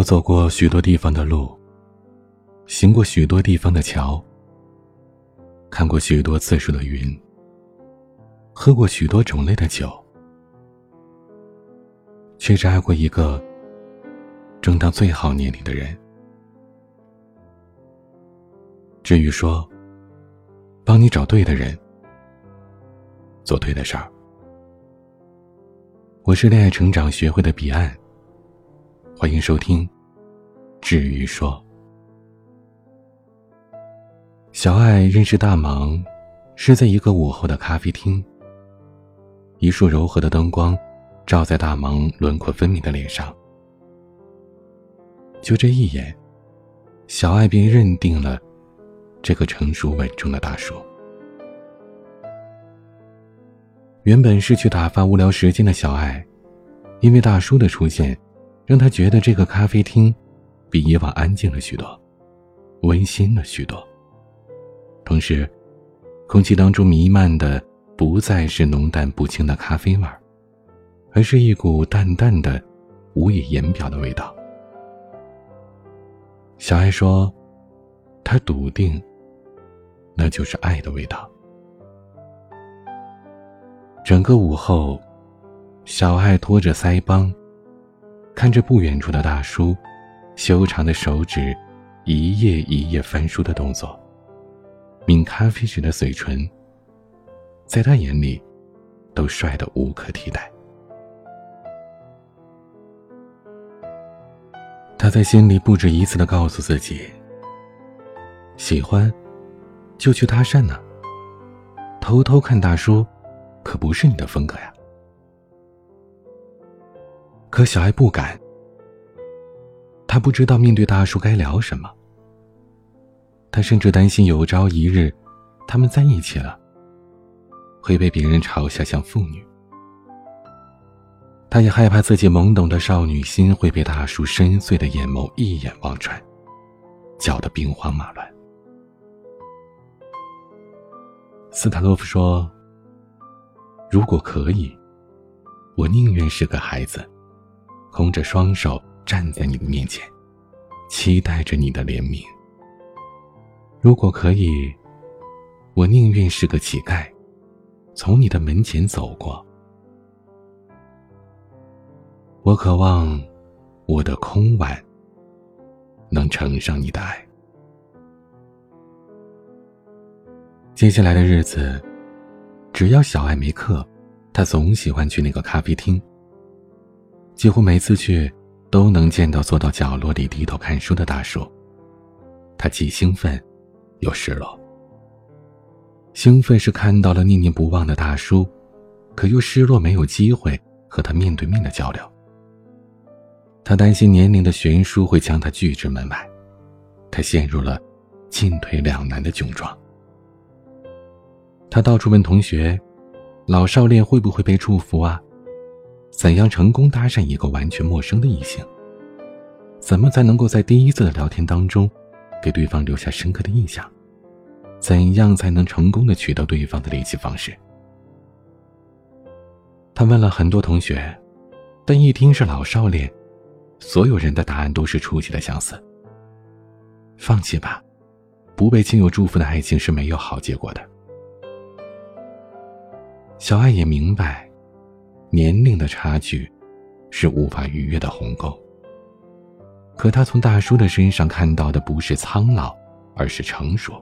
我走过许多地方的路，行过许多地方的桥，看过许多次数的云，喝过许多种类的酒，却只爱过一个正当最好年龄的人。至于说，帮你找对的人，做对的事儿。我是恋爱成长学会的彼岸。欢迎收听，至于说，小爱认识大芒，是在一个午后的咖啡厅。一束柔和的灯光，照在大忙轮廓分明的脸上。就这一眼，小爱便认定了这个成熟稳重的大叔。原本是去打发无聊时间的小爱，因为大叔的出现。让他觉得这个咖啡厅比以往安静了许多，温馨了许多。同时，空气当中弥漫的不再是浓淡不清的咖啡味儿，而是一股淡淡的、无以言表的味道。小爱说：“他笃定，那就是爱的味道。”整个午后，小爱拖着腮帮。看着不远处的大叔，修长的手指，一页一页翻书的动作，抿咖啡时的嘴唇，在他眼里，都帅得无可替代。他在心里不止一次的告诉自己：喜欢，就去搭讪呢。偷偷看大叔，可不是你的风格呀。可小爱不敢，她不知道面对大叔该聊什么。她甚至担心有朝一日，他们在一起了，会被别人嘲笑像妇女。她也害怕自己懵懂的少女心会被大叔深邃的眼眸一眼望穿，搅得兵荒马乱。斯塔洛夫说：“如果可以，我宁愿是个孩子。”空着双手站在你的面前，期待着你的怜悯。如果可以，我宁愿是个乞丐，从你的门前走过。我渴望我的空碗能盛上你的爱。接下来的日子，只要小爱没课，他总喜欢去那个咖啡厅。几乎每次去，都能见到坐到角落里低头看书的大叔。他既兴奋，又失落。兴奋是看到了念念不忘的大叔，可又失落没有机会和他面对面的交流。他担心年龄的悬殊会将他拒之门外，他陷入了进退两难的窘状。他到处问同学：“老少恋会不会被祝福啊？”怎样成功搭讪一个完全陌生的异性？怎么才能够在第一次的聊天当中，给对方留下深刻的印象？怎样才能成功的取得对方的联系方式？他问了很多同学，但一听是老少恋，所有人的答案都是出奇的相似。放弃吧，不被亲友祝福的爱情是没有好结果的。小爱也明白。年龄的差距，是无法逾越的鸿沟。可他从大叔的身上看到的不是苍老，而是成熟；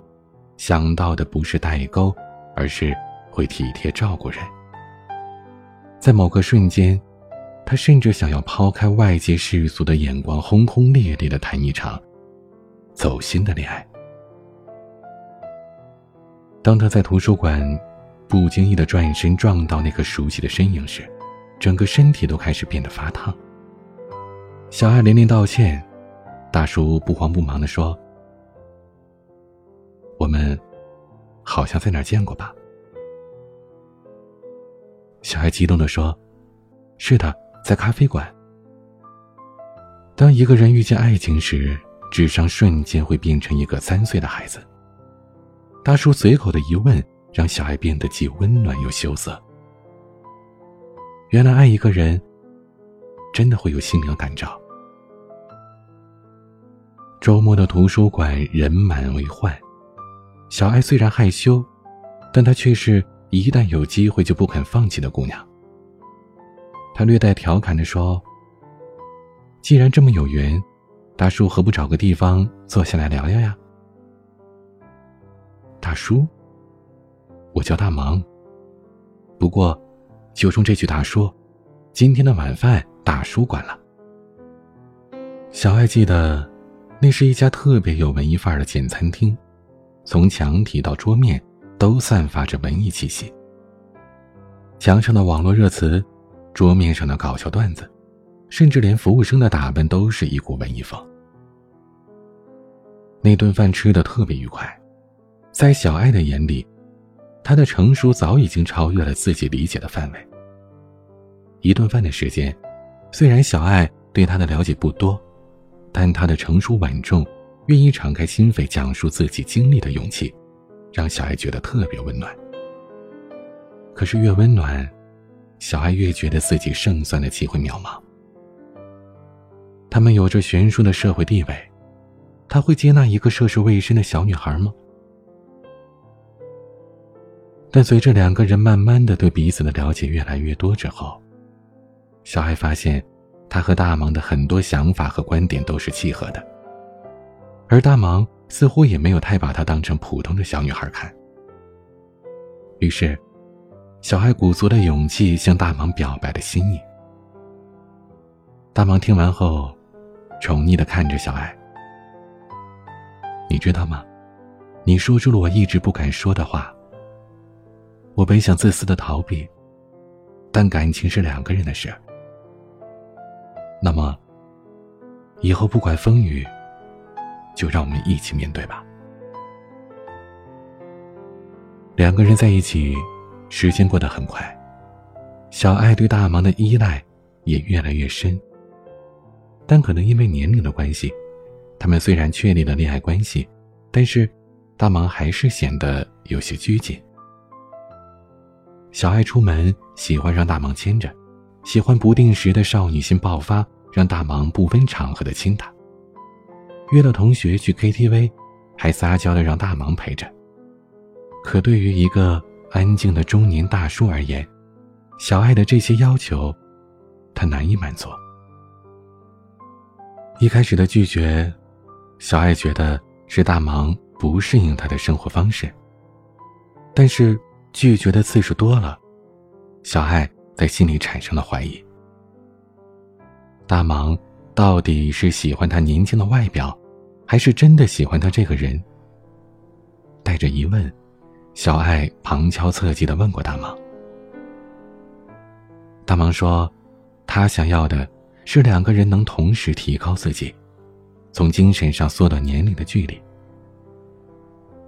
想到的不是代沟，而是会体贴照顾人。在某个瞬间，他甚至想要抛开外界世俗的眼光，轰轰烈烈的谈一场走心的恋爱。当他在图书馆不经意的转身撞到那个熟悉的身影时，整个身体都开始变得发烫。小爱连连道歉，大叔不慌不忙的说：“我们好像在哪儿见过吧？”小爱激动的说：“是的，在咖啡馆。”当一个人遇见爱情时，智商瞬间会变成一个三岁的孩子。大叔随口的一问，让小爱变得既温暖又羞涩。原来爱一个人，真的会有心灵感召。周末的图书馆人满为患，小爱虽然害羞，但她却是一旦有机会就不肯放弃的姑娘。她略带调侃地说：“既然这么有缘，大叔何不找个地方坐下来聊聊呀？”大叔，我叫大忙。不过，就冲这句大叔，今天的晚饭大叔管了。小爱记得，那是一家特别有文艺范儿的简餐厅，从墙体到桌面都散发着文艺气息。墙上的网络热词，桌面上的搞笑段子，甚至连服务生的打扮都是一股文艺风。那顿饭吃的特别愉快，在小爱的眼里。他的成熟早已经超越了自己理解的范围。一顿饭的时间，虽然小爱对他的了解不多，但他的成熟稳重、愿意敞开心扉讲述自己经历的勇气，让小爱觉得特别温暖。可是越温暖，小爱越觉得自己胜算的机会渺茫。他们有着悬殊的社会地位，他会接纳一个涉世未深的小女孩吗？但随着两个人慢慢的对彼此的了解越来越多之后，小爱发现，他和大芒的很多想法和观点都是契合的，而大芒似乎也没有太把她当成普通的小女孩看。于是，小爱鼓足了勇气向大芒表白了心意。大芒听完后，宠溺的看着小爱：“你知道吗？你说出了我一直不敢说的话。”我本想自私的逃避，但感情是两个人的事。那么，以后不管风雨，就让我们一起面对吧。两个人在一起，时间过得很快，小爱对大芒的依赖也越来越深。但可能因为年龄的关系，他们虽然确立了恋爱关系，但是大芒还是显得有些拘谨。小爱出门喜欢让大忙牵着，喜欢不定时的少女心爆发，让大忙不分场合的亲她。约了同学去 KTV，还撒娇的让大忙陪着。可对于一个安静的中年大叔而言，小爱的这些要求，他难以满足。一开始的拒绝，小爱觉得是大忙不适应他的生活方式，但是。拒绝的次数多了，小爱在心里产生了怀疑。大芒到底是喜欢他年轻的外表，还是真的喜欢他这个人？带着疑问，小爱旁敲侧击的问过大芒。大芒说，他想要的是两个人能同时提高自己，从精神上缩短年龄的距离。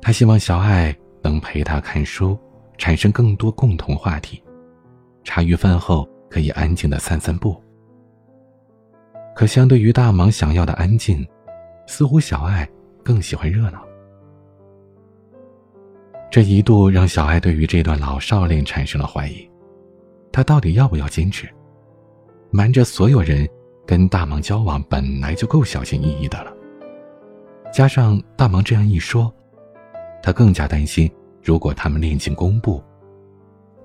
他希望小爱能陪他看书。产生更多共同话题，茶余饭后可以安静的散散步。可相对于大忙想要的安静，似乎小爱更喜欢热闹。这一度让小爱对于这段老少恋产生了怀疑，他到底要不要坚持？瞒着所有人跟大忙交往本来就够小心翼翼的了，加上大忙这样一说，他更加担心。如果他们恋情公布，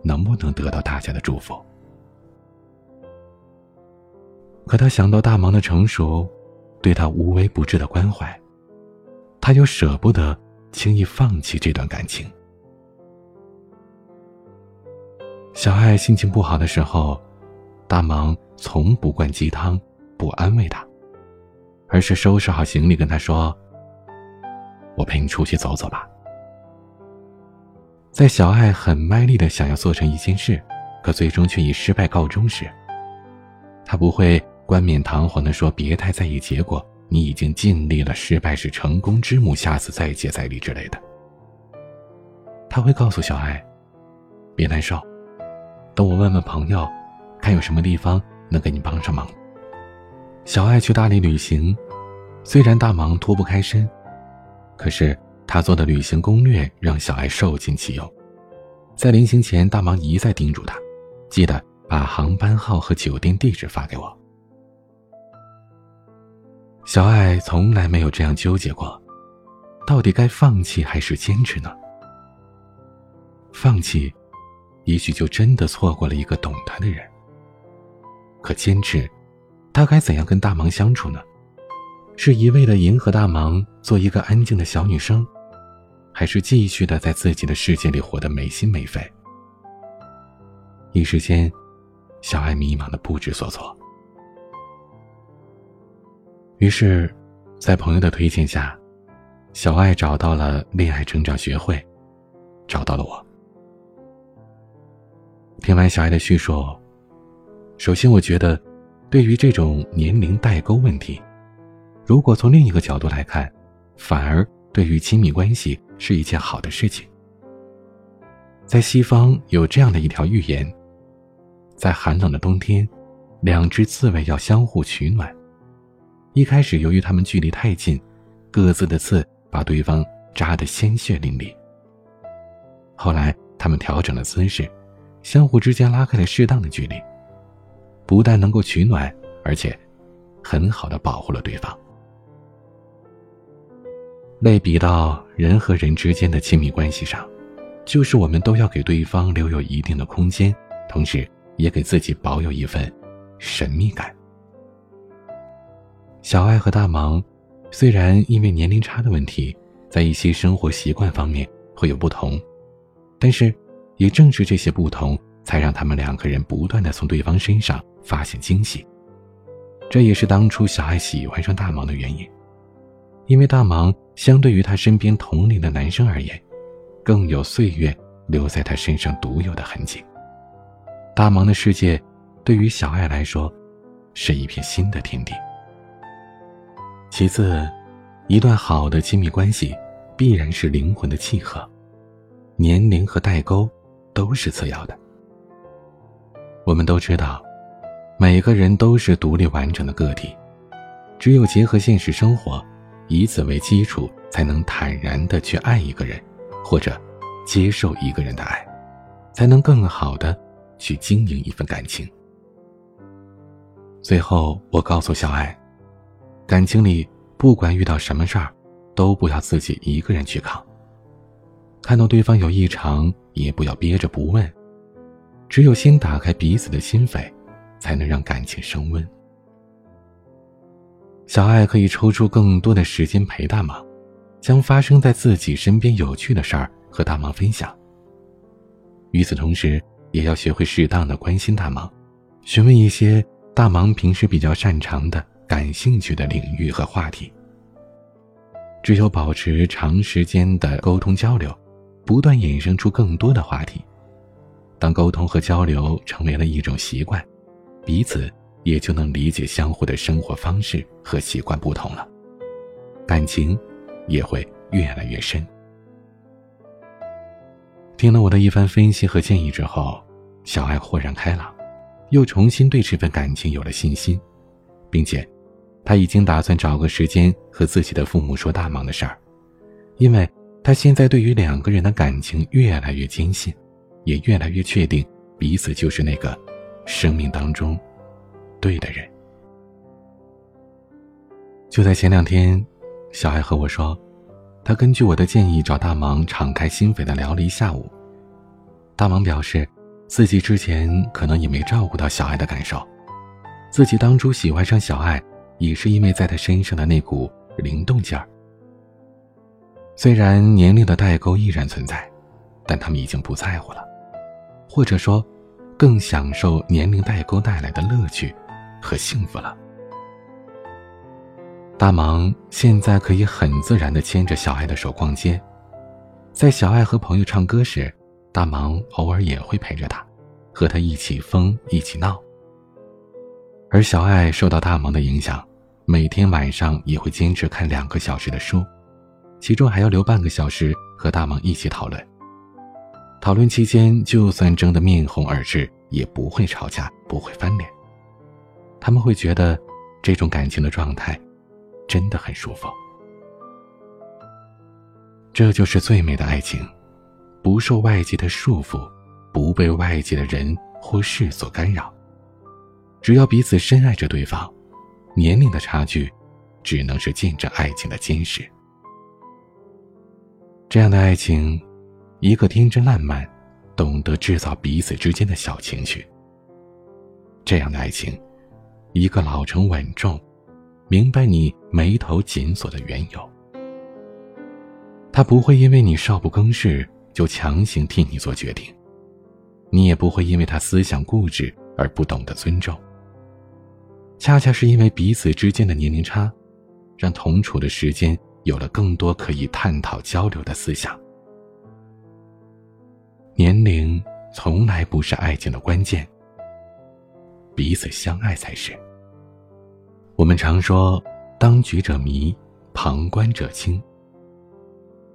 能不能得到大家的祝福？可他想到大忙的成熟，对他无微不至的关怀，他又舍不得轻易放弃这段感情。小爱心情不好的时候，大忙从不灌鸡汤，不安慰他，而是收拾好行李跟他说：“我陪你出去走走吧。”在小爱很卖力的想要做成一件事，可最终却以失败告终时，他不会冠冕堂皇的说“别太在意结果，你已经尽力了，失败是成功之母，下次再接再厉”之类的。他会告诉小爱：“别难受，等我问问朋友，看有什么地方能给你帮上忙。”小爱去大理旅行，虽然大忙脱不开身，可是。他做的旅行攻略让小爱受尽其用，在临行前，大忙一再叮嘱他，记得把航班号和酒店地址发给我。小爱从来没有这样纠结过，到底该放弃还是坚持呢？放弃，也许就真的错过了一个懂他的人。可坚持，他该怎样跟大芒相处呢？是一味的迎合大芒，做一个安静的小女生，还是继续的在自己的世界里活得没心没肺？一时间，小爱迷茫的不知所措。于是，在朋友的推荐下，小爱找到了恋爱成长学会，找到了我。听完小爱的叙述，首先我觉得，对于这种年龄代沟问题，如果从另一个角度来看，反而对于亲密关系是一件好的事情。在西方有这样的一条寓言：在寒冷的冬天，两只刺猬要相互取暖。一开始，由于他们距离太近，各自的刺把对方扎得鲜血淋漓。后来，他们调整了姿势，相互之间拉开了适当的距离，不但能够取暖，而且很好的保护了对方。类比到人和人之间的亲密关系上，就是我们都要给对方留有一定的空间，同时也给自己保有一份神秘感。小爱和大芒，虽然因为年龄差的问题，在一些生活习惯方面会有不同，但是，也正是这些不同，才让他们两个人不断的从对方身上发现惊喜。这也是当初小爱喜欢上大芒的原因，因为大芒相对于他身边同龄的男生而言，更有岁月留在他身上独有的痕迹。大芒的世界，对于小爱来说，是一片新的天地。其次，一段好的亲密关系，必然是灵魂的契合，年龄和代沟都是次要的。我们都知道，每个人都是独立完整的个体，只有结合现实生活，以此为基础，才能坦然的去爱一个人，或者接受一个人的爱，才能更好的去经营一份感情。最后，我告诉小爱。感情里，不管遇到什么事儿，都不要自己一个人去扛。看到对方有异常，也不要憋着不问。只有先打开彼此的心扉，才能让感情升温。小爱可以抽出更多的时间陪大忙，将发生在自己身边有趣的事儿和大忙分享。与此同时，也要学会适当的关心大忙，询问一些大忙平时比较擅长的。感兴趣的领域和话题。只有保持长时间的沟通交流，不断衍生出更多的话题。当沟通和交流成为了一种习惯，彼此也就能理解相互的生活方式和习惯不同了，感情也会越来越深。听了我的一番分析和建议之后，小爱豁然开朗，又重新对这份感情有了信心，并且。他已经打算找个时间和自己的父母说大忙的事儿，因为他现在对于两个人的感情越来越坚信，也越来越确定彼此就是那个生命当中对的人。就在前两天，小爱和我说，他根据我的建议找大忙敞开心扉的聊了一下午。大忙表示，自己之前可能也没照顾到小爱的感受，自己当初喜欢上小爱。也是因为在他身上的那股灵动劲儿。虽然年龄的代沟依然存在，但他们已经不在乎了，或者说，更享受年龄代沟带来的乐趣和幸福了。大忙现在可以很自然地牵着小爱的手逛街，在小爱和朋友唱歌时，大忙偶尔也会陪着他，和他一起疯一起闹。而小爱受到大忙的影响，每天晚上也会坚持看两个小时的书，其中还要留半个小时和大忙一起讨论。讨论期间，就算争得面红耳赤，也不会吵架，不会翻脸。他们会觉得，这种感情的状态，真的很舒服。这就是最美的爱情，不受外界的束缚，不被外界的人或事所干扰。只要彼此深爱着对方，年龄的差距只能是见证爱情的坚实。这样的爱情，一个天真烂漫，懂得制造彼此之间的小情绪；这样的爱情，一个老成稳重，明白你眉头紧锁的缘由。他不会因为你少不更事就强行替你做决定，你也不会因为他思想固执而不懂得尊重。恰恰是因为彼此之间的年龄差，让同处的时间有了更多可以探讨交流的思想。年龄从来不是爱情的关键，彼此相爱才是。我们常说“当局者迷，旁观者清”。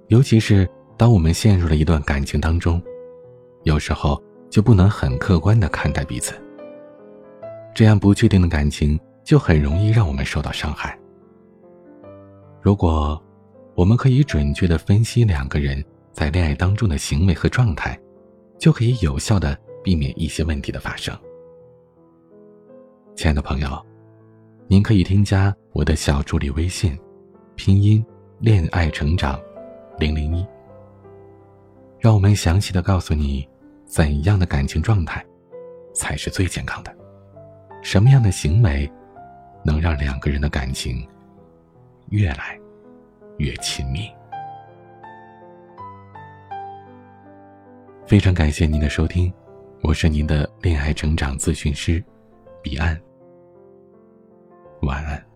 尤其是当我们陷入了一段感情当中，有时候就不能很客观的看待彼此。这样不确定的感情就很容易让我们受到伤害。如果我们可以准确的分析两个人在恋爱当中的行为和状态，就可以有效的避免一些问题的发生。亲爱的朋友，您可以添加我的小助理微信，拼音恋爱成长零零一，让我们详细的告诉你怎样的感情状态才是最健康的。什么样的行为，能让两个人的感情越来越亲密？非常感谢您的收听，我是您的恋爱成长咨询师彼岸。晚安。